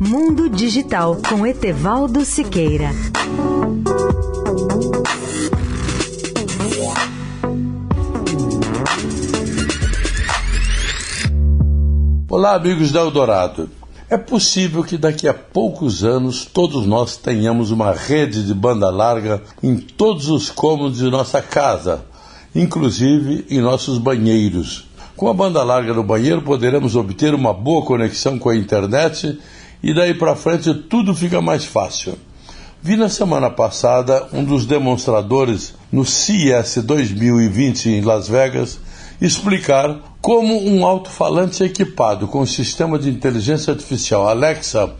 Mundo Digital com Etevaldo Siqueira. Olá, amigos da Eldorado. É possível que daqui a poucos anos todos nós tenhamos uma rede de banda larga em todos os cômodos de nossa casa, inclusive em nossos banheiros. Com a banda larga no banheiro poderemos obter uma boa conexão com a internet e daí para frente tudo fica mais fácil. Vi na semana passada um dos demonstradores no CES 2020 em Las Vegas explicar como um alto-falante equipado com o sistema de inteligência artificial Alexa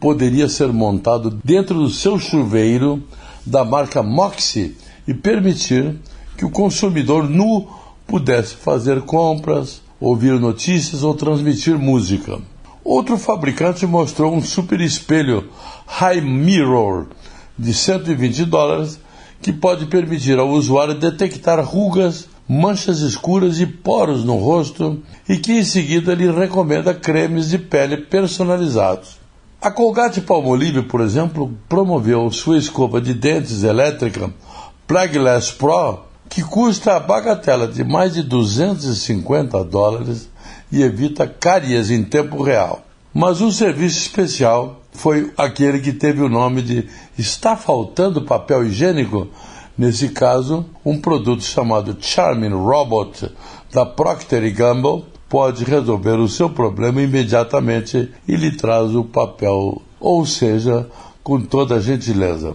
poderia ser montado dentro do seu chuveiro da marca Moxie e permitir que o consumidor nu pudesse fazer compras, ouvir notícias ou transmitir música. Outro fabricante mostrou um super espelho High Mirror de 120 dólares que pode permitir ao usuário detectar rugas, manchas escuras e poros no rosto e que em seguida lhe recomenda cremes de pele personalizados. A Colgate Palmolive, por exemplo, promoveu sua escova de dentes elétrica Plagless Pro, que custa a bagatela de mais de 250 dólares e evita cáries em tempo real. Mas um serviço especial foi aquele que teve o nome de Está faltando papel higiênico? Nesse caso, um produto chamado Charming Robot da Procter Gamble pode resolver o seu problema imediatamente e lhe traz o papel, ou seja, com toda gentileza.